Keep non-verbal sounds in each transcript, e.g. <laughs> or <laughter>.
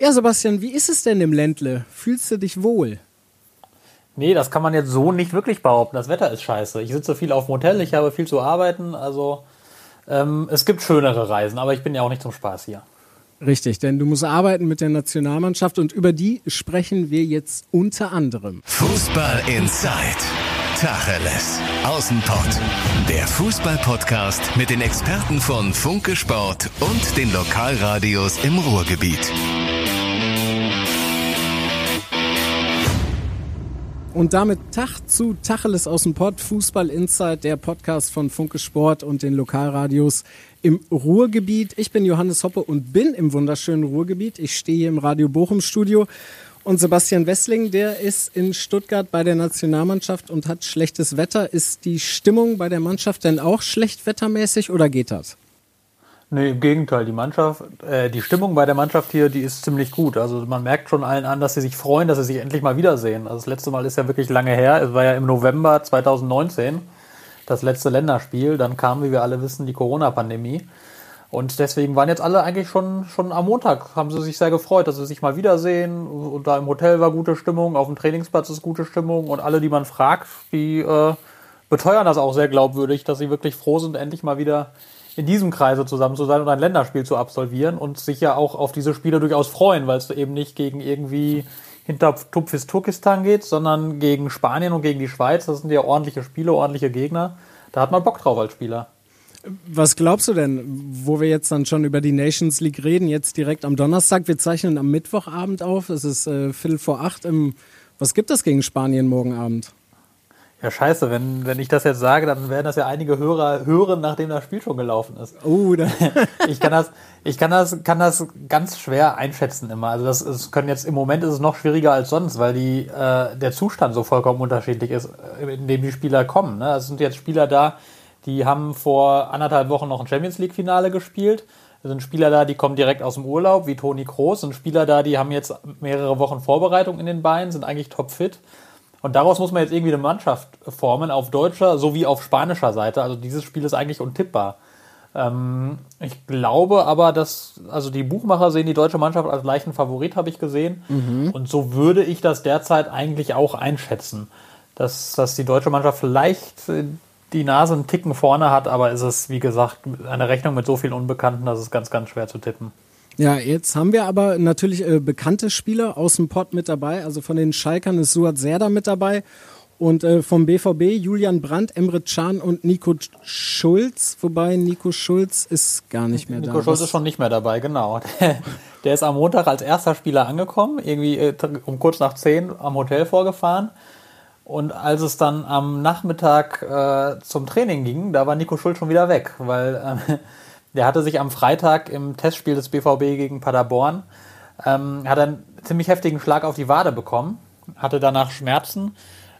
Ja, Sebastian, wie ist es denn im Ländle? Fühlst du dich wohl? Nee, das kann man jetzt so nicht wirklich behaupten. Das Wetter ist scheiße. Ich sitze viel auf dem Hotel, ich habe viel zu arbeiten. Also ähm, es gibt schönere Reisen, aber ich bin ja auch nicht zum Spaß hier. Richtig, denn du musst arbeiten mit der Nationalmannschaft und über die sprechen wir jetzt unter anderem. Fußball Inside. Tacheles. Außenpott. Der Fußball-Podcast mit den Experten von Funke Sport und den Lokalradios im Ruhrgebiet. Und damit Tag zu Tacheles aus dem Pott, Fußball Inside, der Podcast von Funke Sport und den Lokalradios im Ruhrgebiet. Ich bin Johannes Hoppe und bin im wunderschönen Ruhrgebiet. Ich stehe hier im Radio Bochum Studio. Und Sebastian Wessling, der ist in Stuttgart bei der Nationalmannschaft und hat schlechtes Wetter. Ist die Stimmung bei der Mannschaft denn auch schlecht wettermäßig oder geht das? Nee, im Gegenteil. Die Mannschaft, äh, die Stimmung bei der Mannschaft hier, die ist ziemlich gut. Also man merkt schon allen an, dass sie sich freuen, dass sie sich endlich mal wiedersehen. Also das letzte Mal ist ja wirklich lange her. Es war ja im November 2019 das letzte Länderspiel. Dann kam, wie wir alle wissen, die Corona-Pandemie. Und deswegen waren jetzt alle eigentlich schon, schon am Montag, haben sie sich sehr gefreut, dass sie sich mal wiedersehen. Und da im Hotel war gute Stimmung, auf dem Trainingsplatz ist gute Stimmung. Und alle, die man fragt, die äh, beteuern das auch sehr glaubwürdig, dass sie wirklich froh sind, endlich mal wieder in diesem Kreise zusammen zu sein und ein Länderspiel zu absolvieren und sich ja auch auf diese Spiele durchaus freuen, weil es eben nicht gegen irgendwie hinter Tupfis Turkistan geht, sondern gegen Spanien und gegen die Schweiz. Das sind ja ordentliche Spiele, ordentliche Gegner. Da hat man Bock drauf als Spieler. Was glaubst du denn, wo wir jetzt dann schon über die Nations League reden, jetzt direkt am Donnerstag? Wir zeichnen am Mittwochabend auf. Es ist äh, Viertel vor acht. Im, was gibt es gegen Spanien morgen Abend? Ja, scheiße, wenn, wenn ich das jetzt sage, dann werden das ja einige Hörer hören, nachdem das Spiel schon gelaufen ist. Oh, <laughs> ich kann das, ich kann das, kann das ganz schwer einschätzen immer. Also das, das können jetzt im Moment ist es noch schwieriger als sonst, weil die, äh, der Zustand so vollkommen unterschiedlich ist, äh, in dem die Spieler kommen. Ne? Es sind jetzt Spieler da, die haben vor anderthalb Wochen noch ein Champions League Finale gespielt. Es sind Spieler da, die kommen direkt aus dem Urlaub, wie Toni Kroos. Es sind Spieler da, die haben jetzt mehrere Wochen Vorbereitung in den Beinen, sind eigentlich topfit. Und daraus muss man jetzt irgendwie eine Mannschaft formen, auf deutscher sowie auf spanischer Seite. Also dieses Spiel ist eigentlich untippbar. Ähm, ich glaube aber, dass, also die Buchmacher sehen die deutsche Mannschaft als leichten Favorit, habe ich gesehen. Mhm. Und so würde ich das derzeit eigentlich auch einschätzen. Dass, dass die deutsche Mannschaft vielleicht die Nase einen Ticken vorne hat, aber ist es, wie gesagt, eine Rechnung mit so vielen Unbekannten, dass es ganz, ganz schwer zu tippen. Ja, jetzt haben wir aber natürlich äh, bekannte Spieler aus dem Pott mit dabei. Also von den Schalkern ist Suat Serda mit dabei. Und äh, vom BVB Julian Brandt, Emre Can und Nico Schulz. Wobei Nico Schulz ist gar nicht mehr Nico da. Nico Schulz ist schon nicht mehr dabei, genau. <laughs> Der ist am Montag als erster Spieler angekommen, irgendwie äh, um kurz nach zehn am Hotel vorgefahren. Und als es dann am Nachmittag äh, zum Training ging, da war Nico Schulz schon wieder weg, weil äh, der hatte sich am Freitag im Testspiel des BVB gegen Paderborn, ähm, hat einen ziemlich heftigen Schlag auf die Wade bekommen, hatte danach Schmerzen.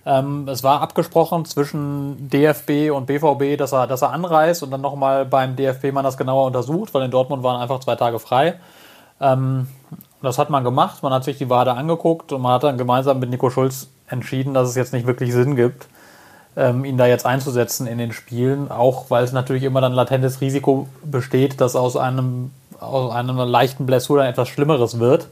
Ähm, es war abgesprochen zwischen DFB und BVB, dass er, dass er anreist und dann nochmal beim DFB man das genauer untersucht, weil in Dortmund waren einfach zwei Tage frei. Ähm, das hat man gemacht, man hat sich die Wade angeguckt und man hat dann gemeinsam mit Nico Schulz entschieden, dass es jetzt nicht wirklich Sinn gibt, ähm, ihn da jetzt einzusetzen in den Spielen, auch weil es natürlich immer dann latentes Risiko besteht, dass aus einem, aus einer leichten Blessur dann etwas Schlimmeres wird.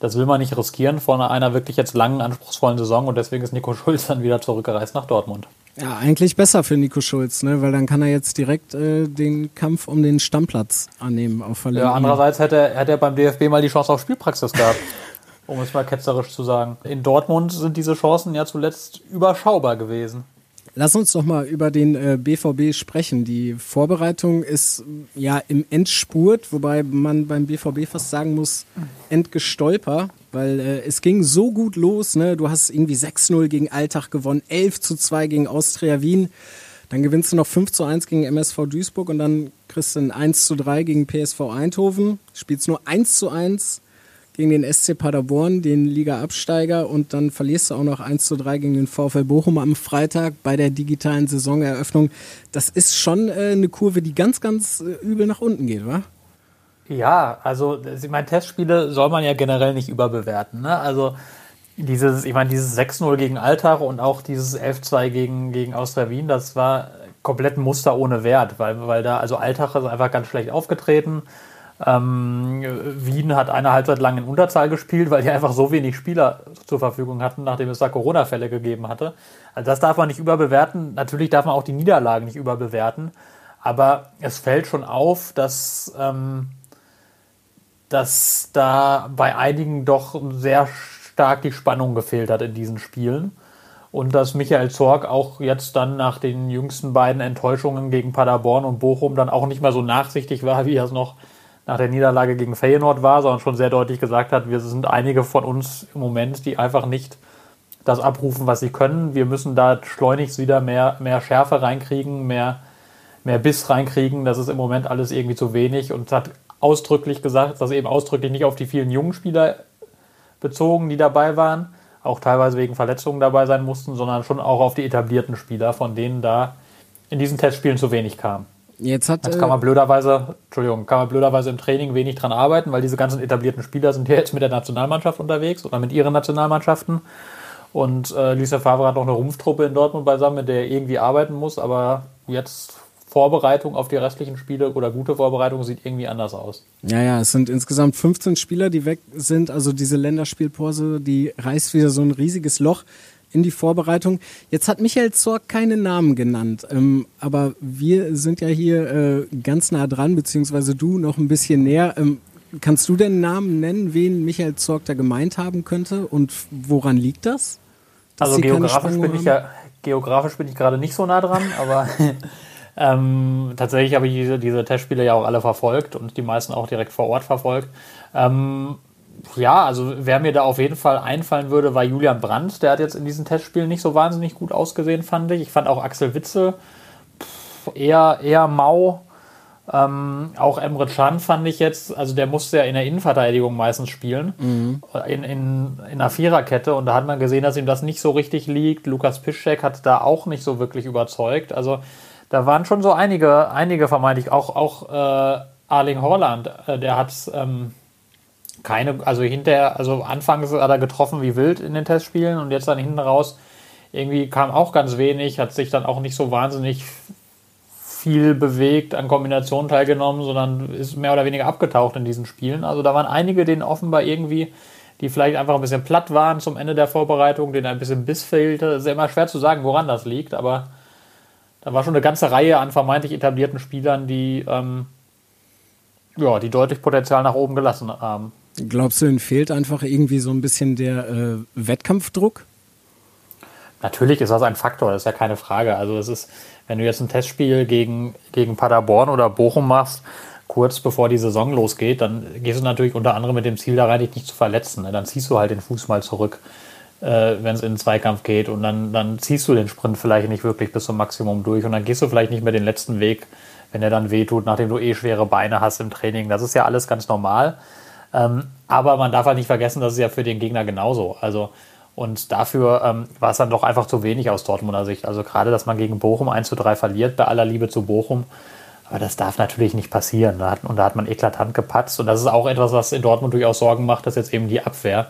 Das will man nicht riskieren vor einer wirklich jetzt langen, anspruchsvollen Saison und deswegen ist Nico <laughs> Schulz dann wieder zurückgereist nach Dortmund. Ja, eigentlich besser für Nico Schulz, ne? weil dann kann er jetzt direkt äh, den Kampf um den Stammplatz annehmen auf Verlängerung. Ja, andererseits hätte er, hätte er beim DFB mal die Chance auf Spielpraxis gehabt, <laughs> um es mal ketzerisch zu sagen. In Dortmund sind diese Chancen ja zuletzt überschaubar gewesen. Lass uns doch mal über den äh, BVB sprechen. Die Vorbereitung ist ja im Endspurt, wobei man beim BVB fast sagen muss, Endgestolper, weil äh, es ging so gut los. Ne? Du hast irgendwie 6-0 gegen Alltag gewonnen, 11 zu 2 gegen Austria Wien. Dann gewinnst du noch 5 zu 1 gegen MSV Duisburg und dann kriegst du ein 1 zu 3 gegen PSV Eindhoven. Spielst nur 1 zu 1 gegen den SC Paderborn, den Liga-Absteiger, und dann verlierst du auch noch 1 zu 3 gegen den VfL Bochum am Freitag bei der digitalen Saisoneröffnung. Das ist schon äh, eine Kurve, die ganz, ganz äh, übel nach unten geht, wa? Ja, also ich meine, Testspiele soll man ja generell nicht überbewerten. Ne? Also dieses, ich meine, dieses 6-0 gegen Alltag und auch dieses 11-2 gegen, gegen Austria Wien, das war komplett Muster ohne Wert, weil, weil da, also Alltag ist einfach ganz schlecht aufgetreten. Ähm, Wien hat eine Halbzeit lang in Unterzahl gespielt, weil die einfach so wenig Spieler zur Verfügung hatten, nachdem es da Corona-Fälle gegeben hatte. Also das darf man nicht überbewerten. Natürlich darf man auch die Niederlagen nicht überbewerten. Aber es fällt schon auf, dass, ähm, dass da bei einigen doch sehr stark die Spannung gefehlt hat in diesen Spielen. Und dass Michael Zorg auch jetzt dann nach den jüngsten beiden Enttäuschungen gegen Paderborn und Bochum dann auch nicht mehr so nachsichtig war, <laughs> wie er es noch nach der Niederlage gegen Feyenoord war, sondern schon sehr deutlich gesagt hat, wir sind einige von uns im Moment, die einfach nicht das abrufen, was sie können. Wir müssen da schleunigst wieder mehr, mehr Schärfe reinkriegen, mehr, mehr Biss reinkriegen. Das ist im Moment alles irgendwie zu wenig und hat ausdrücklich gesagt, dass eben ausdrücklich nicht auf die vielen jungen Spieler bezogen, die dabei waren, auch teilweise wegen Verletzungen dabei sein mussten, sondern schon auch auf die etablierten Spieler, von denen da in diesen Testspielen zu wenig kam. Jetzt, hat, Jetzt kann man äh, blöderweise, Entschuldigung, kann man blöderweise im Training wenig dran arbeiten, weil diese ganzen etablierten Spieler sind ja jetzt mit der Nationalmannschaft unterwegs oder mit ihren Nationalmannschaften. Und äh, Lucien Favre hat noch eine Rumpftruppe in Dortmund beisammen, mit der er irgendwie arbeiten muss, aber jetzt Vorbereitung auf die restlichen Spiele oder gute Vorbereitung sieht irgendwie anders aus. Ja, ja, es sind insgesamt 15 Spieler, die weg sind. Also diese Länderspielpause, die reißt wieder so ein riesiges Loch in die Vorbereitung. Jetzt hat Michael Zorg keine Namen genannt, ähm, aber wir sind ja hier äh, ganz nah dran, beziehungsweise du noch ein bisschen näher. Ähm, kannst du den Namen nennen, wen Michael Zorg da gemeint haben könnte und woran liegt das? Also geografisch bin, ich ja, geografisch bin ich gerade nicht so nah dran, aber <laughs> Ähm, tatsächlich habe ich diese, diese Testspiele ja auch alle verfolgt und die meisten auch direkt vor Ort verfolgt. Ähm, ja, also wer mir da auf jeden Fall einfallen würde, war Julian Brandt. Der hat jetzt in diesen Testspielen nicht so wahnsinnig gut ausgesehen, fand ich. Ich fand auch Axel Witze pff, eher, eher mau. Ähm, auch Emre Can fand ich jetzt, also der musste ja in der Innenverteidigung meistens spielen, mhm. in, in, in einer Viererkette und da hat man gesehen, dass ihm das nicht so richtig liegt. Lukas Piszczek hat da auch nicht so wirklich überzeugt. Also da waren schon so einige, einige vermeintlich, auch, auch äh, Arling Horland, äh, der hat ähm, keine, also hinterher, also anfangs hat er getroffen wie wild in den Testspielen und jetzt dann hinten raus irgendwie kam auch ganz wenig, hat sich dann auch nicht so wahnsinnig viel bewegt, an Kombinationen teilgenommen, sondern ist mehr oder weniger abgetaucht in diesen Spielen. Also da waren einige, denen offenbar irgendwie, die vielleicht einfach ein bisschen platt waren zum Ende der Vorbereitung, denen ein bisschen Biss fehlte. Es ist immer schwer zu sagen, woran das liegt, aber da war schon eine ganze Reihe an vermeintlich etablierten Spielern, die, ähm, ja, die deutlich Potenzial nach oben gelassen haben. Glaubst du, ihnen fehlt einfach irgendwie so ein bisschen der äh, Wettkampfdruck? Natürlich ist das ein Faktor, das ist ja keine Frage. Also es ist, wenn du jetzt ein Testspiel gegen, gegen Paderborn oder Bochum machst, kurz bevor die Saison losgeht, dann gehst du natürlich unter anderem mit dem Ziel da rein, dich nicht zu verletzen. Ne? Dann ziehst du halt den Fuß mal zurück äh, wenn es in den Zweikampf geht und dann, dann ziehst du den Sprint vielleicht nicht wirklich bis zum Maximum durch und dann gehst du vielleicht nicht mehr den letzten Weg, wenn er dann wehtut, nachdem du eh schwere Beine hast im Training. Das ist ja alles ganz normal. Ähm, aber man darf halt nicht vergessen, das ist ja für den Gegner genauso. Also und dafür ähm, war es dann doch einfach zu wenig aus Dortmunder Sicht. Also gerade, dass man gegen Bochum 1 zu 3 verliert, bei aller Liebe zu Bochum. Aber das darf natürlich nicht passieren. Da hat, und da hat man eklatant gepatzt. Und das ist auch etwas, was in Dortmund durchaus Sorgen macht, dass jetzt eben die Abwehr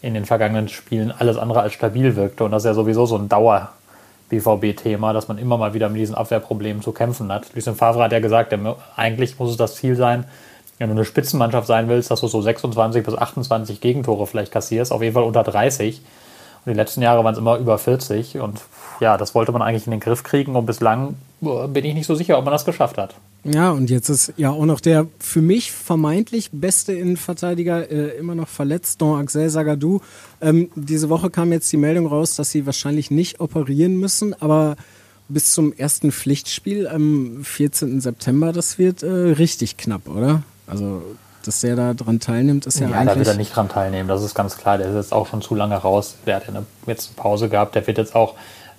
in den vergangenen Spielen alles andere als stabil wirkte. Und das ist ja sowieso so ein Dauer- BVB-Thema, dass man immer mal wieder mit diesen Abwehrproblemen zu kämpfen hat. Lucien Favre hat ja gesagt, eigentlich muss es das Ziel sein, wenn du eine Spitzenmannschaft sein willst, dass du so 26 bis 28 Gegentore vielleicht kassierst, auf jeden Fall unter 30. Und die letzten Jahre waren es immer über 40. Und ja, das wollte man eigentlich in den Griff kriegen. Und bislang bin ich nicht so sicher, ob man das geschafft hat. Ja, und jetzt ist ja auch noch der für mich vermeintlich beste Innenverteidiger äh, immer noch verletzt, Don Axel Sagadou. Ähm, diese Woche kam jetzt die Meldung raus, dass sie wahrscheinlich nicht operieren müssen, aber bis zum ersten Pflichtspiel am 14. September, das wird äh, richtig knapp, oder? Also, dass der da dran teilnimmt, ist ja, ja eigentlich... Ja, da wird er nicht dran teilnehmen, das ist ganz klar. Der ist jetzt auch schon zu lange raus. Der hat ja eine, jetzt eine Pause gehabt, der wird jetzt auch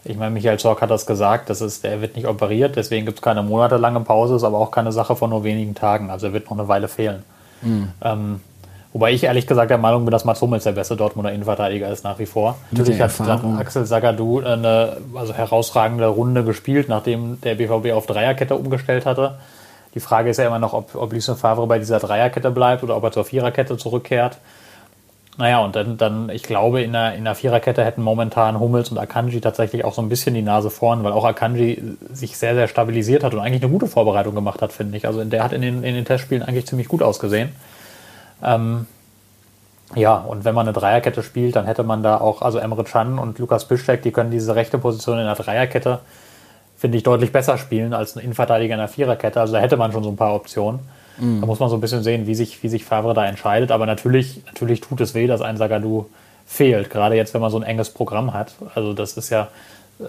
ich meine, Michael Zorc hat das gesagt, das ist, er wird nicht operiert, deswegen gibt es keine monatelange Pause, ist aber auch keine Sache von nur wenigen Tagen. Also er wird noch eine Weile fehlen. Mhm. Ähm, wobei ich ehrlich gesagt der Meinung bin, dass Mats Hummels der beste Dortmunder Innenverteidiger ist nach wie vor. Natürlich hat dann Axel Sagadou eine also herausragende Runde gespielt, nachdem der BVB auf Dreierkette umgestellt hatte. Die Frage ist ja immer noch, ob, ob Lucien Favre bei dieser Dreierkette bleibt oder ob er zur Viererkette zurückkehrt. Naja, und dann, dann ich glaube, in der, in der Viererkette hätten momentan Hummels und Akanji tatsächlich auch so ein bisschen die Nase vorn, weil auch Akanji sich sehr, sehr stabilisiert hat und eigentlich eine gute Vorbereitung gemacht hat, finde ich. Also der hat in den, in den Testspielen eigentlich ziemlich gut ausgesehen. Ähm, ja, und wenn man eine Dreierkette spielt, dann hätte man da auch, also Emre Can und Lukas Piszczek, die können diese rechte Position in der Dreierkette, finde ich, deutlich besser spielen als ein Innenverteidiger in der Viererkette. Also da hätte man schon so ein paar Optionen. Mhm. Da muss man so ein bisschen sehen, wie sich, wie sich Favre da entscheidet. Aber natürlich, natürlich tut es weh, dass ein Sagadu fehlt. Gerade jetzt, wenn man so ein enges Programm hat. Also das ist ja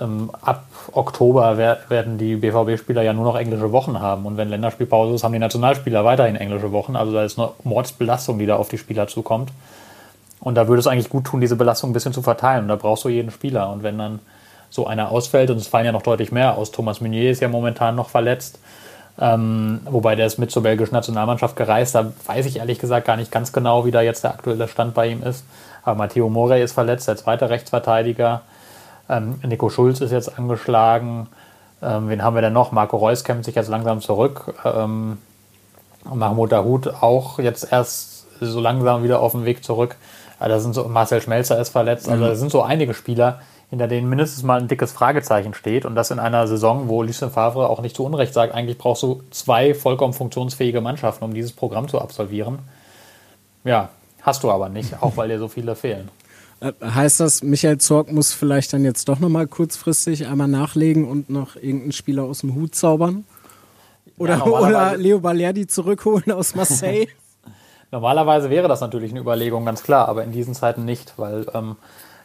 ähm, ab Oktober werden die BVB-Spieler ja nur noch englische Wochen haben. Und wenn Länderspielpause ist, haben die Nationalspieler weiterhin englische Wochen. Also da ist eine Mordsbelastung, die da auf die Spieler zukommt. Und da würde es eigentlich gut tun, diese Belastung ein bisschen zu verteilen. Und da brauchst du jeden Spieler. Und wenn dann so einer ausfällt, und es fallen ja noch deutlich mehr aus, Thomas Meunier ist ja momentan noch verletzt, ähm, wobei der ist mit zur belgischen Nationalmannschaft gereist. Da weiß ich ehrlich gesagt gar nicht ganz genau, wie da jetzt der aktuelle Stand bei ihm ist. Aber Matteo Morey ist verletzt, der zweite Rechtsverteidiger. Ähm, Nico Schulz ist jetzt angeschlagen. Ähm, wen haben wir denn noch? Marco Reus kämpft sich jetzt langsam zurück. Ähm, Mahmoud Dahoud auch jetzt erst so langsam wieder auf dem Weg zurück. Also da sind so, Marcel Schmelzer ist verletzt. Also da sind so einige Spieler, hinter denen mindestens mal ein dickes Fragezeichen steht. Und das in einer Saison, wo Lucien Favre auch nicht zu Unrecht sagt, eigentlich brauchst du zwei vollkommen funktionsfähige Mannschaften, um dieses Programm zu absolvieren. Ja, hast du aber nicht, auch weil dir so viele fehlen. Äh, heißt das, Michael Zorg muss vielleicht dann jetzt doch nochmal kurzfristig einmal nachlegen und noch irgendeinen Spieler aus dem Hut zaubern? Oder, ja, oder Leo Balerdi zurückholen aus Marseille? <laughs> normalerweise wäre das natürlich eine Überlegung, ganz klar, aber in diesen Zeiten nicht, weil ähm,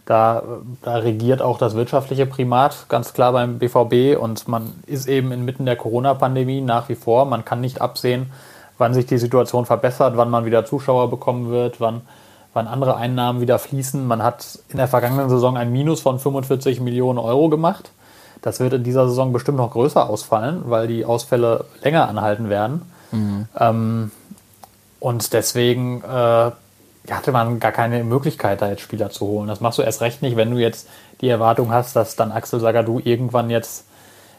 da, da regiert auch das wirtschaftliche Primat ganz klar beim BVB und man ist eben inmitten der Corona-Pandemie nach wie vor. Man kann nicht absehen, wann sich die Situation verbessert, wann man wieder Zuschauer bekommen wird, wann, wann andere Einnahmen wieder fließen. Man hat in der vergangenen Saison ein Minus von 45 Millionen Euro gemacht. Das wird in dieser Saison bestimmt noch größer ausfallen, weil die Ausfälle länger anhalten werden. Mhm. Ähm, und deswegen äh, hatte man gar keine Möglichkeit, da jetzt Spieler zu holen. Das machst du erst recht nicht, wenn du jetzt die Erwartung hast, dass dann Axel Sagadou irgendwann jetzt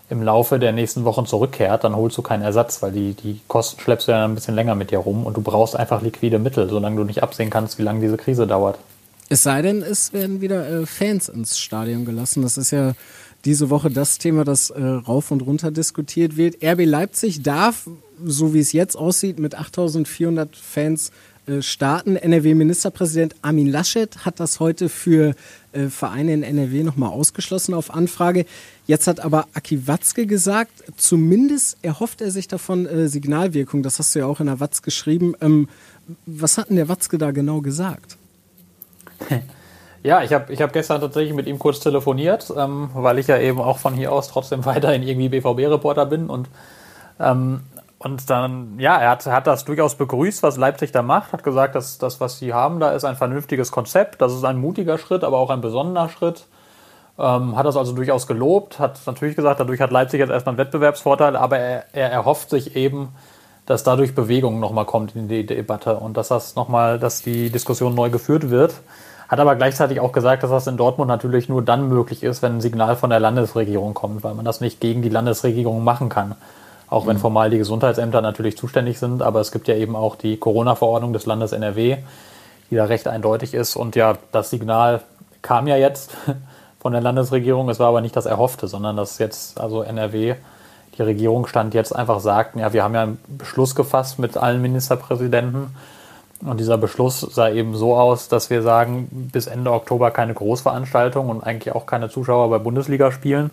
im Laufe der nächsten Wochen zurückkehrt, dann holst du keinen Ersatz, weil die, die Kosten schleppst du ja ein bisschen länger mit dir rum und du brauchst einfach liquide Mittel, solange du nicht absehen kannst, wie lange diese Krise dauert. Es sei denn, es werden wieder äh, Fans ins Stadion gelassen. Das ist ja diese Woche das Thema, das äh, rauf und runter diskutiert wird. RB Leipzig darf, so wie es jetzt aussieht, mit 8400 Fans äh, starten. NRW-Ministerpräsident Armin Laschet hat das heute für äh, Vereine in NRW nochmal ausgeschlossen auf Anfrage. Jetzt hat aber Aki Watzke gesagt, zumindest erhofft er sich davon äh, Signalwirkung. Das hast du ja auch in der Watz geschrieben. Ähm, was hat denn der Watzke da genau gesagt? <laughs> Ja, ich habe ich hab gestern tatsächlich mit ihm kurz telefoniert, ähm, weil ich ja eben auch von hier aus trotzdem <laughs> weiterhin irgendwie BVB-Reporter bin und ähm, und dann, ja, er hat, hat das durchaus begrüßt, was Leipzig da macht, hat gesagt, dass das, was sie haben, da ist ein vernünftiges Konzept, das ist ein mutiger Schritt, aber auch ein besonderer Schritt. Ähm, hat das also durchaus gelobt, hat natürlich gesagt, dadurch hat Leipzig jetzt erstmal einen Wettbewerbsvorteil, aber er, er erhofft sich eben, dass dadurch Bewegung nochmal kommt in die Debatte und dass das nochmal, dass die Diskussion neu geführt wird. Hat aber gleichzeitig auch gesagt, dass das in Dortmund natürlich nur dann möglich ist, wenn ein Signal von der Landesregierung kommt, weil man das nicht gegen die Landesregierung machen kann. Auch wenn mhm. formal die Gesundheitsämter natürlich zuständig sind, aber es gibt ja eben auch die Corona-Verordnung des Landes NRW, die da recht eindeutig ist. Und ja, das Signal kam ja jetzt <laughs> von der Landesregierung. Es war aber nicht das Erhoffte, sondern dass jetzt also NRW, die Regierung stand jetzt einfach sagt, ja, wir haben ja einen Beschluss gefasst mit allen Ministerpräsidenten. Und dieser Beschluss sah eben so aus, dass wir sagen, bis Ende Oktober keine Großveranstaltung und eigentlich auch keine Zuschauer bei Bundesligaspielen.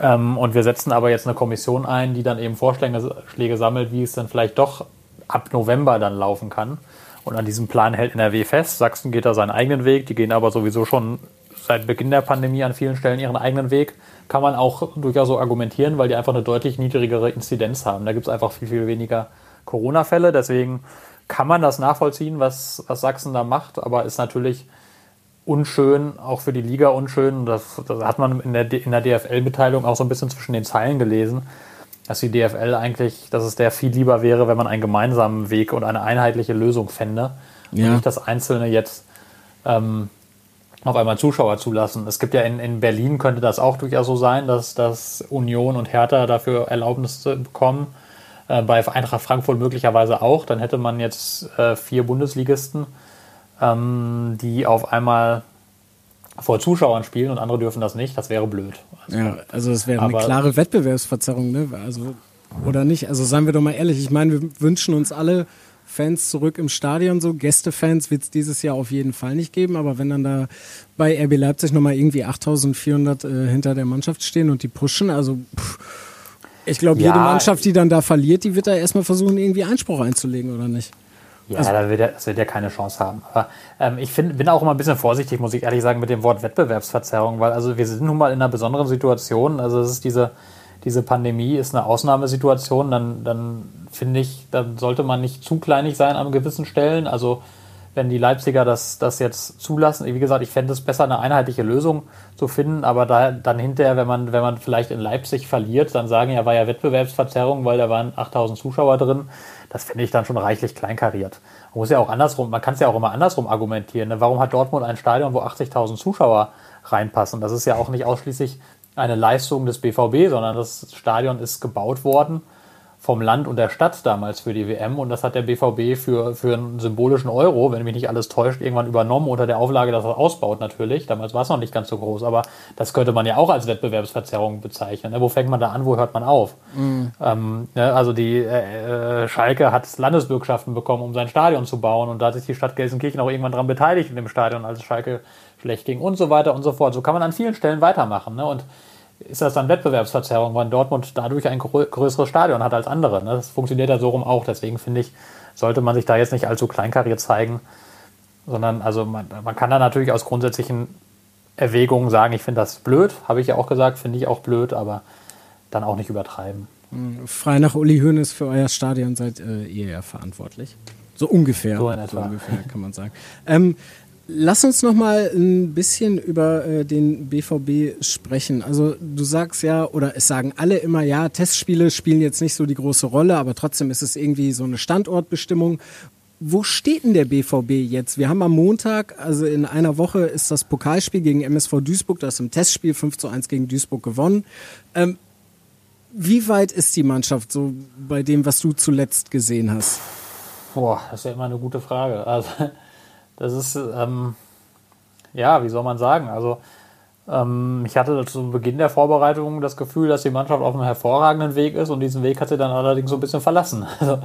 Ähm, und wir setzen aber jetzt eine Kommission ein, die dann eben Vorschläge Schläge sammelt, wie es dann vielleicht doch ab November dann laufen kann. Und an diesem Plan hält NRW fest. Sachsen geht da seinen eigenen Weg. Die gehen aber sowieso schon seit Beginn der Pandemie an vielen Stellen ihren eigenen Weg. Kann man auch durchaus so argumentieren, weil die einfach eine deutlich niedrigere Inzidenz haben. Da gibt es einfach viel, viel weniger Corona-Fälle. Deswegen kann man das nachvollziehen, was, was Sachsen da macht. Aber ist natürlich unschön, auch für die Liga unschön. Das, das hat man in der, in der DFL-Mitteilung auch so ein bisschen zwischen den Zeilen gelesen, dass die DFL eigentlich, dass es der viel lieber wäre, wenn man einen gemeinsamen Weg und eine einheitliche Lösung fände ja. und nicht das Einzelne jetzt ähm, auf einmal Zuschauer zulassen. Es gibt ja in, in Berlin könnte das auch durchaus so sein, dass, dass Union und Hertha dafür Erlaubnis bekommen. Äh, bei Eintracht Frankfurt möglicherweise auch. Dann hätte man jetzt äh, vier Bundesligisten ähm, die auf einmal vor Zuschauern spielen und andere dürfen das nicht, das wäre blöd. Also, ja, also es wäre eine klare Wettbewerbsverzerrung, ne? Also, oder nicht? Also seien wir doch mal ehrlich, ich meine, wir wünschen uns alle Fans zurück im Stadion, so Gästefans wird es dieses Jahr auf jeden Fall nicht geben, aber wenn dann da bei RB Leipzig nochmal irgendwie 8400 äh, hinter der Mannschaft stehen und die pushen, also pff, ich glaube, ja, jede Mannschaft, die dann da verliert, die wird da erstmal versuchen, irgendwie Einspruch einzulegen, oder nicht? Ja, also, da wird er, das wird er keine Chance haben. Aber ähm, ich find, bin auch immer ein bisschen vorsichtig, muss ich ehrlich sagen, mit dem Wort Wettbewerbsverzerrung, weil also wir sind nun mal in einer besonderen Situation. Also es ist diese, diese Pandemie ist eine Ausnahmesituation, dann, dann finde ich, dann sollte man nicht zu kleinig sein an gewissen Stellen. Also wenn die Leipziger das, das jetzt zulassen. Wie gesagt, ich fände es besser, eine einheitliche Lösung zu finden, aber da, dann hinterher, wenn man, wenn man vielleicht in Leipzig verliert, dann sagen ja, war ja Wettbewerbsverzerrung, weil da waren 8000 Zuschauer drin. Das finde ich dann schon reichlich kleinkariert. Man muss ja auch andersrum, man kann es ja auch immer andersrum argumentieren. Ne? Warum hat Dortmund ein Stadion, wo 80.000 Zuschauer reinpassen? Das ist ja auch nicht ausschließlich eine Leistung des BVB, sondern das Stadion ist gebaut worden vom Land und der Stadt damals für die WM und das hat der BVB für, für einen symbolischen Euro, wenn mich nicht alles täuscht, irgendwann übernommen unter der Auflage, dass er ausbaut natürlich. Damals war es noch nicht ganz so groß, aber das könnte man ja auch als Wettbewerbsverzerrung bezeichnen. Ne? Wo fängt man da an, wo hört man auf? Mhm. Ähm, ne? Also die äh, äh, Schalke hat Landesbürgschaften bekommen, um sein Stadion zu bauen und da hat sich die Stadt Gelsenkirchen auch irgendwann daran beteiligt in dem Stadion, als Schalke schlecht ging und so weiter und so fort. So kann man an vielen Stellen weitermachen. Ne? Und ist das dann Wettbewerbsverzerrung, weil Dortmund dadurch ein größeres Stadion hat als andere. Ne? Das funktioniert ja so rum auch. Deswegen finde ich, sollte man sich da jetzt nicht allzu kleinkariert zeigen, sondern also man, man kann da natürlich aus grundsätzlichen Erwägungen sagen, ich finde das blöd, habe ich ja auch gesagt, finde ich auch blöd, aber dann auch nicht übertreiben. Hm, frei nach Uli Hoeneß für euer Stadion seid äh, ihr ja verantwortlich. So ungefähr. So, in etwa. so ungefähr kann man sagen. Ähm, Lass uns noch mal ein bisschen über äh, den BVB sprechen. Also du sagst ja, oder es sagen alle immer, ja, Testspiele spielen jetzt nicht so die große Rolle, aber trotzdem ist es irgendwie so eine Standortbestimmung. Wo steht denn der BVB jetzt? Wir haben am Montag, also in einer Woche, ist das Pokalspiel gegen MSV Duisburg, das im Testspiel 5 zu 1 gegen Duisburg gewonnen. Ähm, wie weit ist die Mannschaft so bei dem, was du zuletzt gesehen hast? Boah, das ist ja immer eine gute Frage. Also das ist, ähm, ja, wie soll man sagen? Also, ähm, ich hatte zu Beginn der Vorbereitung das Gefühl, dass die Mannschaft auf einem hervorragenden Weg ist und diesen Weg hat sie dann allerdings so ein bisschen verlassen. <laughs> Also,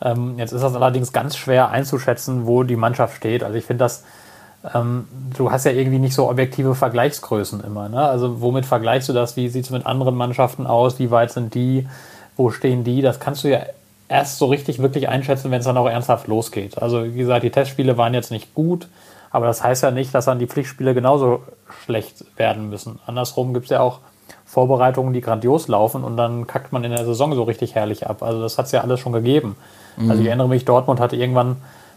ähm, jetzt ist das allerdings ganz schwer einzuschätzen, wo die Mannschaft steht. Also, ich finde das, ähm, du hast ja irgendwie nicht so objektive Vergleichsgrößen immer. Ne? Also, womit vergleichst du das? Wie sieht es mit anderen Mannschaften aus? Wie weit sind die? Wo stehen die? Das kannst du ja erst so richtig wirklich einschätzen, wenn es dann auch ernsthaft losgeht. Also wie gesagt, die Testspiele waren jetzt nicht gut, aber das heißt ja nicht, dass dann die Pflichtspiele genauso schlecht werden müssen. Andersrum gibt es ja auch Vorbereitungen, die grandios laufen und dann kackt man in der Saison so richtig herrlich ab. Also das hat es ja alles schon gegeben. Mhm. Also ich erinnere mich, Dortmund hatte irgendwann,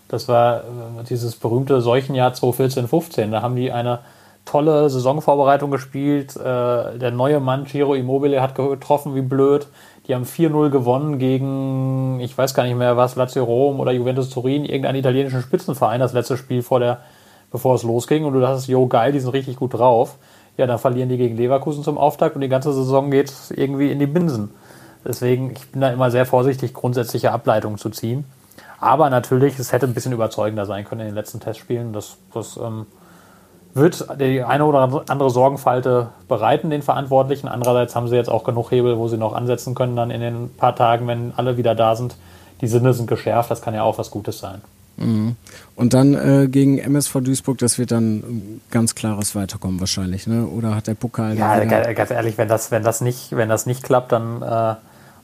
das war äh, dieses berühmte Seuchenjahr 2014-15, da haben die eine tolle Saisonvorbereitung gespielt. Äh, der neue Mann, Giro Immobile, hat getroffen wie blöd. Die haben 4-0 gewonnen gegen, ich weiß gar nicht mehr was, Lazio Rom oder Juventus Turin, irgendeinen italienischen Spitzenverein, das letzte Spiel vor der, bevor es losging. Und du dachtest, jo, geil, die sind richtig gut drauf. Ja, dann verlieren die gegen Leverkusen zum Auftakt und die ganze Saison geht irgendwie in die Binsen. Deswegen, ich bin da immer sehr vorsichtig, grundsätzliche Ableitungen zu ziehen. Aber natürlich, es hätte ein bisschen überzeugender sein können in den letzten Testspielen. Das, das ähm, wird die eine oder andere Sorgenfalte bereiten, den Verantwortlichen. Andererseits haben sie jetzt auch genug Hebel, wo sie noch ansetzen können, dann in den paar Tagen, wenn alle wieder da sind. Die Sinne sind geschärft, das kann ja auch was Gutes sein. Mhm. Und dann äh, gegen MSV Duisburg, das wird dann ganz klares Weiterkommen wahrscheinlich, ne? Oder hat der Pokal? Ja, ganz ehrlich, wenn das, wenn das nicht, wenn das nicht klappt, dann äh,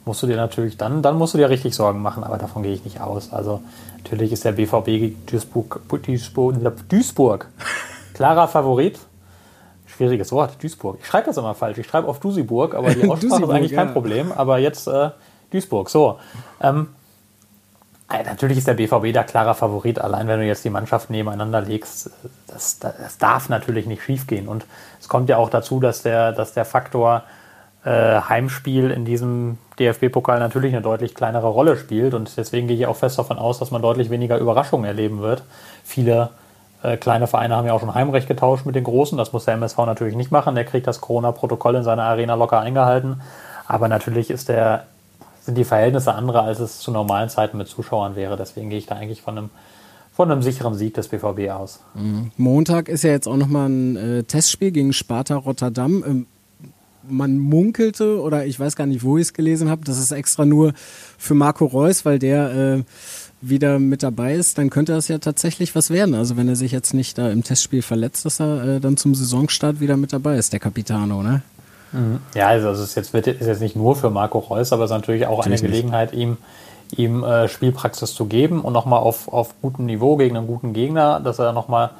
musst du dir natürlich, dann, dann musst du dir richtig Sorgen machen, aber davon gehe ich nicht aus. Also natürlich ist der BVB gegen Duisburg, Duisburg, Duisburg Klarer Favorit. Schwieriges Wort, Duisburg. Ich schreibe das immer falsch. Ich schreibe auf Dusiburg, aber die <laughs> Aussprache ist eigentlich kein ja. Problem. Aber jetzt äh, Duisburg. So. Ähm, äh, natürlich ist der BVB da klarer Favorit. Allein wenn du jetzt die Mannschaften nebeneinander legst, das, das darf natürlich nicht schiefgehen. Und es kommt ja auch dazu, dass der, dass der Faktor äh, Heimspiel in diesem DFB-Pokal natürlich eine deutlich kleinere Rolle spielt. Und deswegen gehe ich auch fest davon aus, dass man deutlich weniger Überraschungen erleben wird. Viele äh, kleine Vereine haben ja auch schon Heimrecht getauscht mit den Großen. Das muss der MSV natürlich nicht machen. Der kriegt das Corona-Protokoll in seiner Arena locker eingehalten. Aber natürlich ist der, sind die Verhältnisse andere, als es zu normalen Zeiten mit Zuschauern wäre. Deswegen gehe ich da eigentlich von einem, von einem sicheren Sieg des BVB aus. Mhm. Montag ist ja jetzt auch nochmal ein äh, Testspiel gegen Sparta Rotterdam. Ähm, man munkelte, oder ich weiß gar nicht, wo ich es gelesen habe, das ist extra nur für Marco Reus, weil der äh, wieder mit dabei ist, dann könnte das ja tatsächlich was werden. Also wenn er sich jetzt nicht da im Testspiel verletzt, dass er äh, dann zum Saisonstart wieder mit dabei ist, der Capitano, ne? Mhm. Ja, also es ist jetzt, wird, ist jetzt nicht nur für Marco Reus, aber es ist natürlich auch natürlich eine Gelegenheit, nicht. ihm, ihm äh, Spielpraxis zu geben und nochmal auf, auf gutem Niveau gegen einen guten Gegner, dass er nochmal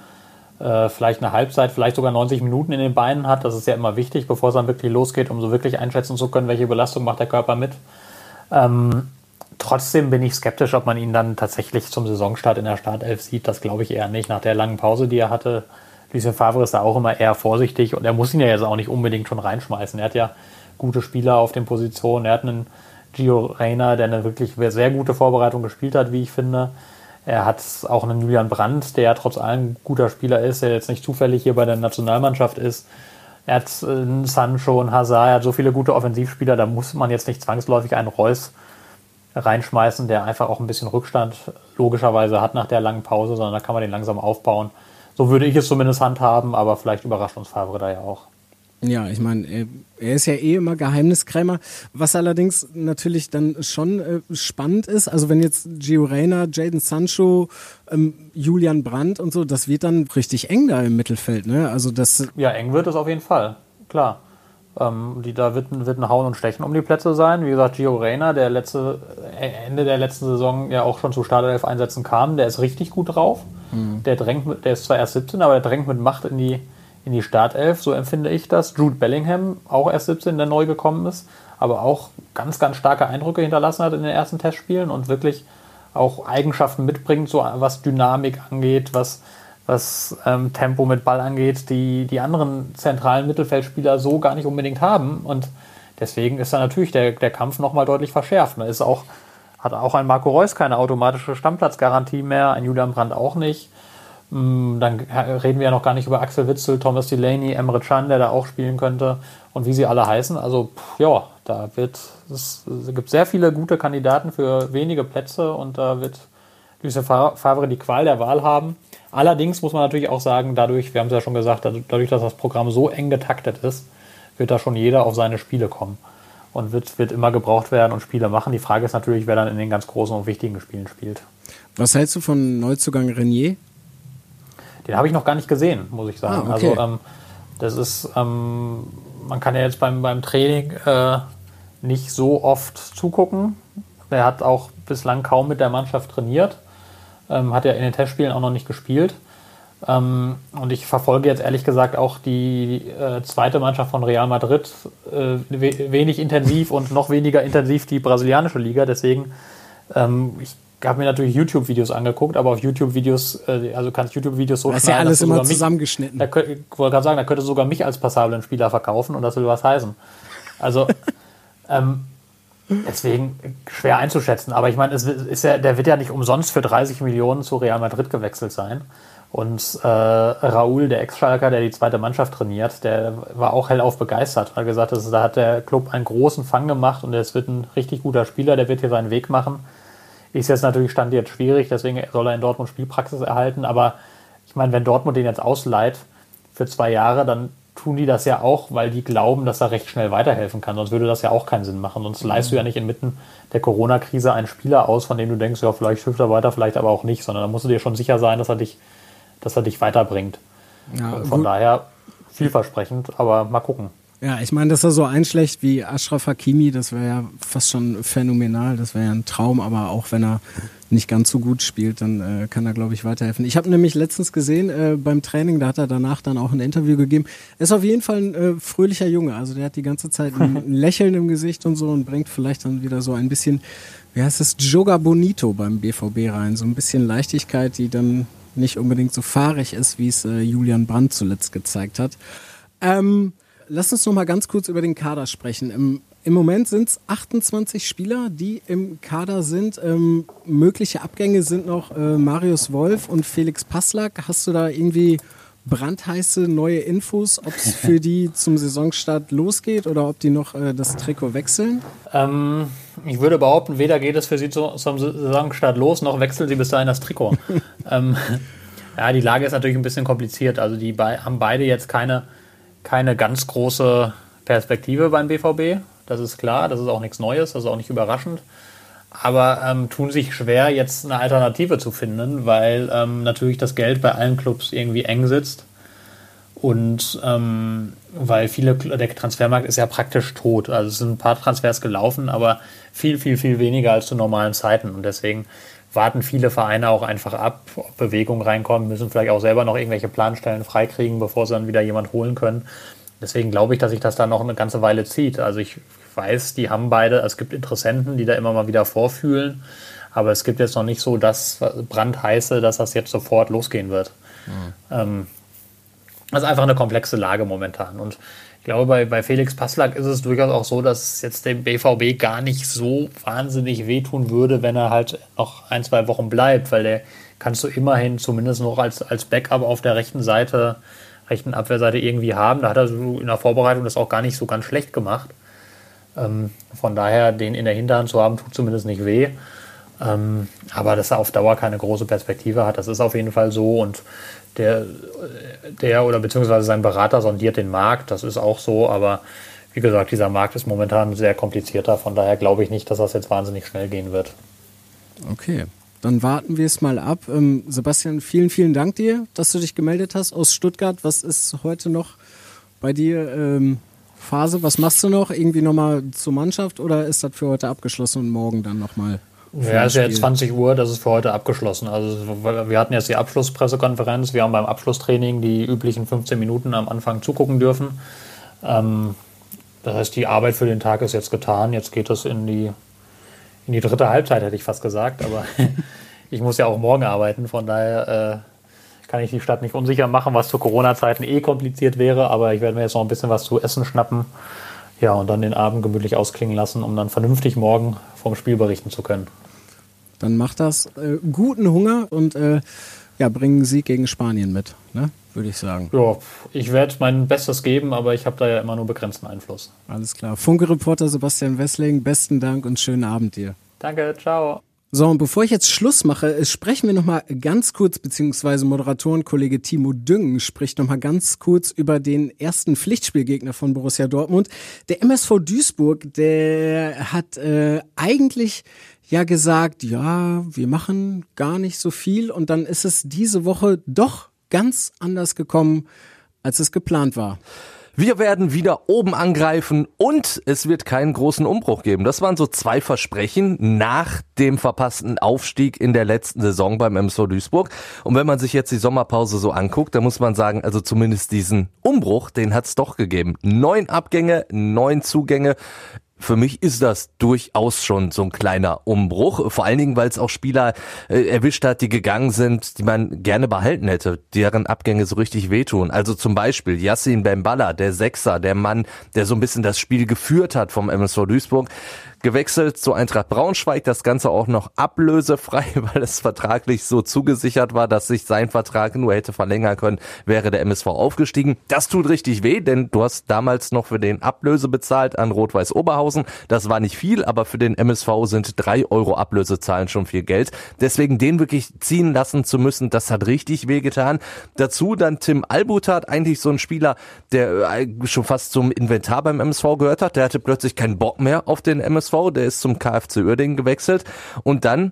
äh, vielleicht eine Halbzeit, vielleicht sogar 90 Minuten in den Beinen hat. Das ist ja immer wichtig, bevor es dann wirklich losgeht, um so wirklich einschätzen zu können, welche Belastung macht der Körper mit. Ähm, trotzdem bin ich skeptisch, ob man ihn dann tatsächlich zum Saisonstart in der Startelf sieht. Das glaube ich eher nicht. Nach der langen Pause, die er hatte, Lucien Favre ist da auch immer eher vorsichtig und er muss ihn ja jetzt auch nicht unbedingt schon reinschmeißen. Er hat ja gute Spieler auf den Positionen. Er hat einen Gio Reyna, der eine wirklich sehr gute Vorbereitung gespielt hat, wie ich finde. Er hat auch einen Julian Brandt, der ja trotz allem ein guter Spieler ist, der jetzt nicht zufällig hier bei der Nationalmannschaft ist. Er hat einen Sancho, einen Hazard, er hat so viele gute Offensivspieler, da muss man jetzt nicht zwangsläufig einen Reus reinschmeißen, der einfach auch ein bisschen Rückstand logischerweise hat nach der langen Pause, sondern da kann man den langsam aufbauen. So würde ich es zumindest handhaben, aber vielleicht überrascht uns Favre da ja auch. Ja, ich meine, er ist ja eh immer Geheimniskrämer, was allerdings natürlich dann schon äh, spannend ist. Also wenn jetzt Gio Reyna, Jaden Sancho, ähm, Julian Brandt und so, das wird dann richtig eng da im Mittelfeld, ne? Also das. Ja, eng wird es auf jeden Fall, klar. Ähm, die, da wird, wird ein Hauen und Stechen um die Plätze sein. Wie gesagt, Gio Reyna, der letzte, äh, Ende der letzten Saison ja auch schon zu Startelf-Einsätzen kam, der ist richtig gut drauf. Mhm. Der drängt, der ist zwar erst 17, aber der drängt mit Macht in die, in die Startelf, so empfinde ich das. Jude Bellingham, auch erst 17, der neu gekommen ist, aber auch ganz, ganz starke Eindrücke hinterlassen hat in den ersten Testspielen und wirklich auch Eigenschaften mitbringt, so was Dynamik angeht, was, was ähm, Tempo mit Ball angeht, die die anderen zentralen Mittelfeldspieler so gar nicht unbedingt haben. Und deswegen ist da natürlich der, der Kampf nochmal deutlich verschärft. Man ist auch, hat auch ein Marco Reus keine automatische Stammplatzgarantie mehr, ein Julian Brandt auch nicht. Mm, dann reden wir ja noch gar nicht über Axel Witzel, Thomas Delaney, Emre Can, der da auch spielen könnte und wie sie alle heißen. Also ja, da wird es, es gibt sehr viele gute Kandidaten für wenige Plätze und da wird Lucien Favre die Qual der Wahl haben. Allerdings muss man natürlich auch sagen, dadurch, wir haben es ja schon gesagt, dadurch, dass das Programm so eng getaktet ist, wird da schon jeder auf seine Spiele kommen und wird, wird immer gebraucht werden und Spiele machen. Die Frage ist natürlich, wer dann in den ganz großen und wichtigen Spielen spielt. Was hältst du von Neuzugang Renier? Den habe ich noch gar nicht gesehen, muss ich sagen. Ah, okay. Also ähm, das ist, ähm, man kann ja jetzt beim, beim Training äh, nicht so oft zugucken. Er hat auch bislang kaum mit der Mannschaft trainiert, ähm, hat ja in den Testspielen auch noch nicht gespielt. Ähm, und ich verfolge jetzt ehrlich gesagt auch die äh, zweite Mannschaft von Real Madrid äh, wenig intensiv und noch weniger intensiv die brasilianische Liga. Deswegen, ähm, ich habe mir natürlich YouTube-Videos angeguckt, aber auf YouTube-Videos, äh, also kann ich YouTube-Videos so das ist ja alles immer zusammengeschnitten. Mich, da, ich wollte gerade sagen, da könnte sogar mich als passablen Spieler verkaufen und das will was heißen. Also, <laughs> ähm, deswegen schwer einzuschätzen. Aber ich meine, es ist ja, der wird ja nicht umsonst für 30 Millionen zu Real Madrid gewechselt sein. Und äh, Raúl, der Ex-Schalker, der die zweite Mannschaft trainiert, der war auch hellauf begeistert. Er hat gesagt, dass, da hat der Club einen großen Fang gemacht und es wird ein richtig guter Spieler, der wird hier seinen Weg machen. Ist jetzt natürlich Stand jetzt schwierig, deswegen soll er in Dortmund Spielpraxis erhalten. Aber ich meine, wenn Dortmund den jetzt ausleiht für zwei Jahre, dann tun die das ja auch, weil die glauben, dass er recht schnell weiterhelfen kann. Sonst würde das ja auch keinen Sinn machen. Sonst mhm. leist du ja nicht inmitten der Corona-Krise einen Spieler aus, von dem du denkst, ja, vielleicht hilft er weiter, vielleicht aber auch nicht, sondern da musst du dir schon sicher sein, dass er dich, dass er dich weiterbringt. Ja, Von gut. daher vielversprechend, aber mal gucken. Ja, ich meine, dass er so einschlägt wie Ashraf Hakimi, das wäre ja fast schon phänomenal. Das wäre ja ein Traum, aber auch wenn er nicht ganz so gut spielt, dann äh, kann er, glaube ich, weiterhelfen. Ich habe nämlich letztens gesehen äh, beim Training, da hat er danach dann auch ein Interview gegeben. Er ist auf jeden Fall ein äh, fröhlicher Junge. Also der hat die ganze Zeit ein, <laughs> ein Lächeln im Gesicht und so und bringt vielleicht dann wieder so ein bisschen, wie heißt es, Joga Bonito beim BVB rein. So ein bisschen Leichtigkeit, die dann nicht unbedingt so fahrig ist, wie es äh, Julian Brandt zuletzt gezeigt hat. Ähm, lass uns noch mal ganz kurz über den Kader sprechen. Im, im Moment sind es 28 Spieler, die im Kader sind. Ähm, mögliche Abgänge sind noch äh, Marius Wolf und Felix Passlack. Hast du da irgendwie brandheiße neue Infos, ob es <laughs> für die zum Saisonstart losgeht oder ob die noch äh, das Trikot wechseln? Ähm, ich würde behaupten, weder geht es für sie zu, zum Saisonstart los, noch wechseln sie bis dahin das Trikot. <laughs> ähm, ja, die Lage ist natürlich ein bisschen kompliziert. Also die be haben beide jetzt keine, keine ganz große Perspektive beim BVB. Das ist klar, das ist auch nichts Neues, das ist auch nicht überraschend. Aber ähm, tun sich schwer, jetzt eine Alternative zu finden, weil ähm, natürlich das Geld bei allen Clubs irgendwie eng sitzt. Und ähm, weil viele, der Transfermarkt ist ja praktisch tot. Also es sind ein paar Transfers gelaufen, aber viel, viel, viel weniger als zu normalen Zeiten. Und deswegen warten viele Vereine auch einfach ab, ob Bewegung reinkommt, müssen vielleicht auch selber noch irgendwelche Planstellen freikriegen, bevor sie dann wieder jemand holen können. Deswegen glaube ich, dass sich das da noch eine ganze Weile zieht. Also ich weiß, die haben beide, es gibt Interessenten, die da immer mal wieder vorfühlen, aber es gibt jetzt noch nicht so das brandheiße, dass das jetzt sofort losgehen wird. Mhm. Ähm, das ist einfach eine komplexe Lage momentan. Und glaube, bei, bei Felix Passlack ist es durchaus auch so, dass jetzt dem BVB gar nicht so wahnsinnig wehtun würde, wenn er halt noch ein, zwei Wochen bleibt, weil der kannst du immerhin zumindest noch als, als Backup auf der rechten Seite, rechten Abwehrseite irgendwie haben. Da hat er so in der Vorbereitung das auch gar nicht so ganz schlecht gemacht. Ähm, von daher, den in der Hinterhand zu haben, tut zumindest nicht weh. Ähm, aber dass er auf Dauer keine große Perspektive hat, das ist auf jeden Fall so. Und der, der oder beziehungsweise sein Berater sondiert den Markt, das ist auch so, aber wie gesagt, dieser Markt ist momentan sehr komplizierter, von daher glaube ich nicht, dass das jetzt wahnsinnig schnell gehen wird. Okay, dann warten wir es mal ab. Ähm, Sebastian, vielen, vielen Dank dir, dass du dich gemeldet hast aus Stuttgart. Was ist heute noch bei dir ähm, Phase? Was machst du noch? Irgendwie nochmal zur Mannschaft oder ist das für heute abgeschlossen und morgen dann nochmal? Ja, es ist ja jetzt 20 Uhr, das ist für heute abgeschlossen. Also wir hatten jetzt die Abschlusspressekonferenz, wir haben beim Abschlusstraining die üblichen 15 Minuten am Anfang zugucken dürfen. Ähm, das heißt, die Arbeit für den Tag ist jetzt getan. Jetzt geht es in die, in die dritte Halbzeit, hätte ich fast gesagt. Aber <laughs> ich muss ja auch morgen arbeiten, von daher äh, kann ich die Stadt nicht unsicher machen, was zu Corona-Zeiten eh kompliziert wäre. Aber ich werde mir jetzt noch ein bisschen was zu essen schnappen. Ja, und dann den Abend gemütlich ausklingen lassen, um dann vernünftig morgen vom Spiel berichten zu können. Dann macht das äh, guten Hunger und äh, ja, bringen Sieg gegen Spanien mit, ne? würde ich sagen. Ja, ich werde mein Bestes geben, aber ich habe da ja immer nur begrenzten Einfluss. Alles klar. Funke-Reporter Sebastian Wessling, besten Dank und schönen Abend dir. Danke, ciao. So, und bevor ich jetzt Schluss mache, äh, sprechen wir nochmal ganz kurz, beziehungsweise Moderatorenkollege Timo Düngen spricht nochmal ganz kurz über den ersten Pflichtspielgegner von Borussia Dortmund. Der MSV Duisburg, der hat äh, eigentlich ja gesagt, ja, wir machen gar nicht so viel und dann ist es diese Woche doch ganz anders gekommen, als es geplant war. Wir werden wieder oben angreifen und es wird keinen großen Umbruch geben. Das waren so zwei Versprechen nach dem verpassten Aufstieg in der letzten Saison beim MSV Duisburg. Und wenn man sich jetzt die Sommerpause so anguckt, dann muss man sagen, also zumindest diesen Umbruch, den hat es doch gegeben. Neun Abgänge, neun Zugänge für mich ist das durchaus schon so ein kleiner Umbruch. Vor allen Dingen, weil es auch Spieler äh, erwischt hat, die gegangen sind, die man gerne behalten hätte, deren Abgänge so richtig wehtun. Also zum Beispiel Yassin Bemballa, der Sechser, der Mann, der so ein bisschen das Spiel geführt hat vom MSV Duisburg gewechselt zu Eintracht Braunschweig. Das Ganze auch noch ablösefrei, <laughs> weil es vertraglich so zugesichert war, dass sich sein Vertrag nur hätte verlängern können, wäre der MSV aufgestiegen. Das tut richtig weh, denn du hast damals noch für den Ablöse bezahlt an Rot-Weiß Oberhausen. Das war nicht viel, aber für den MSV sind drei Euro Ablösezahlen schon viel Geld. Deswegen den wirklich ziehen lassen zu müssen, das hat richtig weh getan. Dazu dann Tim Albutat, eigentlich so ein Spieler, der äh, schon fast zum Inventar beim MSV gehört hat. Der hatte plötzlich keinen Bock mehr auf den MSV der ist zum KFC Uerdingen gewechselt und dann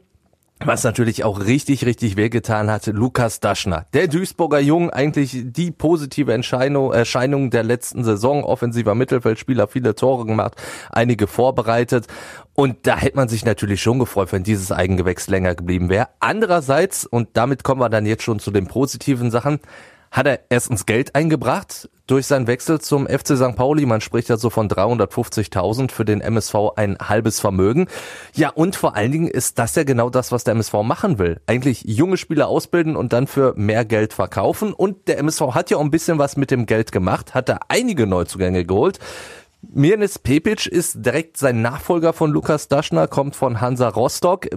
was natürlich auch richtig, richtig wehgetan hat, Lukas Daschner. Der Duisburger Jung, eigentlich die positive Erscheinung der letzten Saison. Offensiver Mittelfeldspieler, viele Tore gemacht, einige vorbereitet. Und da hätte man sich natürlich schon gefreut, wenn dieses Eigengewächs länger geblieben wäre. Andererseits, und damit kommen wir dann jetzt schon zu den positiven Sachen, hat er erstens Geld eingebracht durch seinen Wechsel zum FC St. Pauli. Man spricht ja so von 350.000 für den MSV ein halbes Vermögen. Ja, und vor allen Dingen ist das ja genau das, was der MSV machen will. Eigentlich junge Spieler ausbilden und dann für mehr Geld verkaufen. Und der MSV hat ja auch ein bisschen was mit dem Geld gemacht, hat da einige Neuzugänge geholt. Mirnes Pepic ist direkt sein Nachfolger von Lukas Daschner, kommt von Hansa Rostock.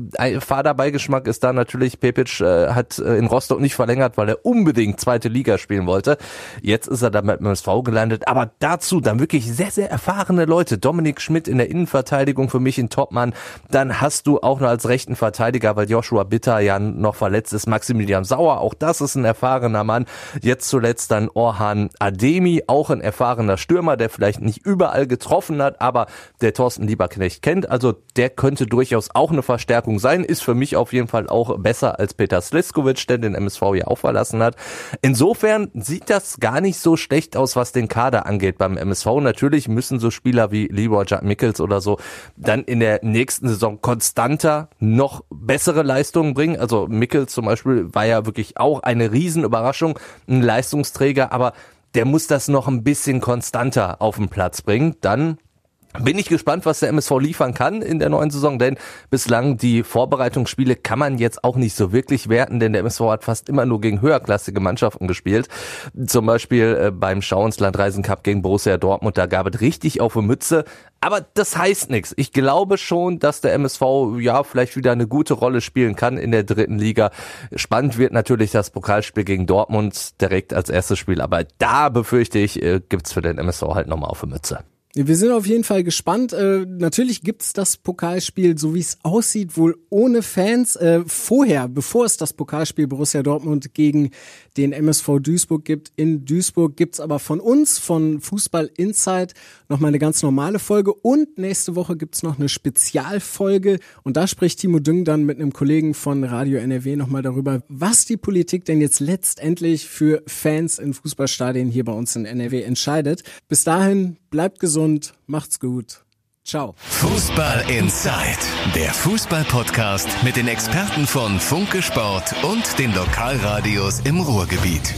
Fahrerbeigeschmack ist da natürlich, Pepic äh, hat äh, in Rostock nicht verlängert, weil er unbedingt zweite Liga spielen wollte. Jetzt ist er dann mit MSV gelandet, aber dazu dann wirklich sehr, sehr erfahrene Leute. Dominik Schmidt in der Innenverteidigung für mich ein Topmann. Dann hast du auch noch als rechten Verteidiger, weil Joshua Bitter ja noch verletzt ist, Maximilian Sauer, auch das ist ein erfahrener Mann. Jetzt zuletzt dann Orhan Ademi, auch ein erfahrener Stürmer, der vielleicht nicht überall getroffen hat, aber der Thorsten Lieberknecht kennt. Also der könnte durchaus auch eine Verstärkung sein. Ist für mich auf jeden Fall auch besser als Peter Sliskovic, der den MSV ja auch verlassen hat. Insofern sieht das gar nicht so schlecht aus, was den Kader angeht beim MSV. Natürlich müssen so Spieler wie Libor Jack Mickels oder so dann in der nächsten Saison konstanter noch bessere Leistungen bringen. Also Mickels zum Beispiel war ja wirklich auch eine Riesenüberraschung, ein Leistungsträger, aber der muss das noch ein bisschen konstanter auf den Platz bringen. Dann bin ich gespannt, was der MSV liefern kann in der neuen Saison, denn bislang die Vorbereitungsspiele kann man jetzt auch nicht so wirklich werten, denn der MSV hat fast immer nur gegen höherklassige Mannschaften gespielt. Zum Beispiel äh, beim Schauenslandreisen Cup gegen Borussia Dortmund, da gab es richtig auf die Mütze. Aber das heißt nichts. Ich glaube schon, dass der MSV ja vielleicht wieder eine gute Rolle spielen kann in der dritten Liga. Spannend wird natürlich das Pokalspiel gegen Dortmund direkt als erstes Spiel, aber da befürchte ich, äh, gibt's für den MSV halt nochmal auf die Mütze. Wir sind auf jeden Fall gespannt. Äh, natürlich gibt's das Pokalspiel, so wie es aussieht, wohl ohne Fans. Äh, vorher, bevor es das Pokalspiel Borussia Dortmund gegen den MSV Duisburg gibt, in Duisburg gibt's aber von uns, von Fußball Insight, nochmal eine ganz normale Folge. Und nächste Woche gibt's noch eine Spezialfolge. Und da spricht Timo Düng dann mit einem Kollegen von Radio NRW nochmal darüber, was die Politik denn jetzt letztendlich für Fans in Fußballstadien hier bei uns in NRW entscheidet. Bis dahin, bleibt gesund, macht's gut. Ciao. Fußball Inside, der Fußball-Podcast mit den Experten von Funke Sport und den Lokalradios im Ruhrgebiet.